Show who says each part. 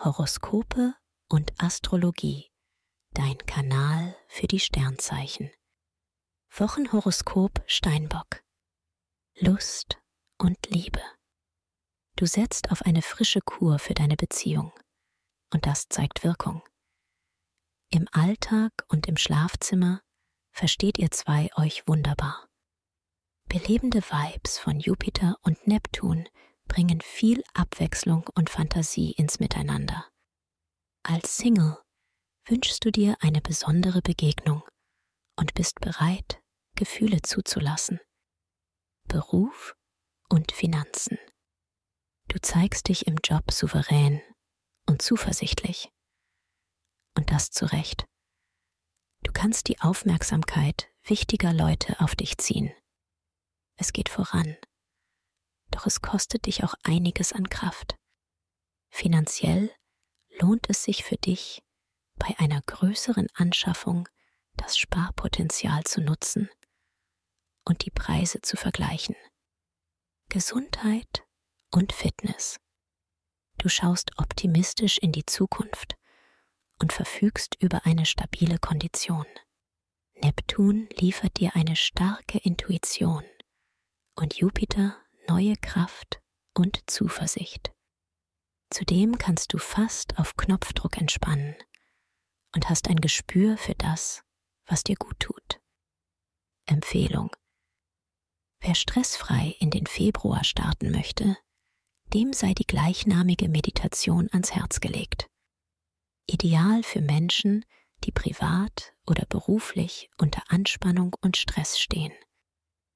Speaker 1: Horoskope und Astrologie, dein Kanal für die Sternzeichen. Wochenhoroskop Steinbock. Lust und Liebe. Du setzt auf eine frische Kur für deine Beziehung. Und das zeigt Wirkung. Im Alltag und im Schlafzimmer versteht ihr zwei euch wunderbar. Belebende Vibes von Jupiter und Neptun bringen viel Abwechslung und Fantasie ins Miteinander. Als Single wünschst du dir eine besondere Begegnung und bist bereit, Gefühle zuzulassen. Beruf und Finanzen. Du zeigst dich im Job souverän und zuversichtlich. Und das zu Recht. Du kannst die Aufmerksamkeit wichtiger Leute auf dich ziehen. Es geht voran doch es kostet dich auch einiges an Kraft. Finanziell lohnt es sich für dich, bei einer größeren Anschaffung das Sparpotenzial zu nutzen und die Preise zu vergleichen. Gesundheit und Fitness. Du schaust optimistisch in die Zukunft und verfügst über eine stabile Kondition. Neptun liefert dir eine starke Intuition und Jupiter neue Kraft und Zuversicht. Zudem kannst du fast auf Knopfdruck entspannen und hast ein Gespür für das, was dir gut tut. Empfehlung. Wer stressfrei in den Februar starten möchte, dem sei die gleichnamige Meditation ans Herz gelegt. Ideal für Menschen, die privat oder beruflich unter Anspannung und Stress stehen.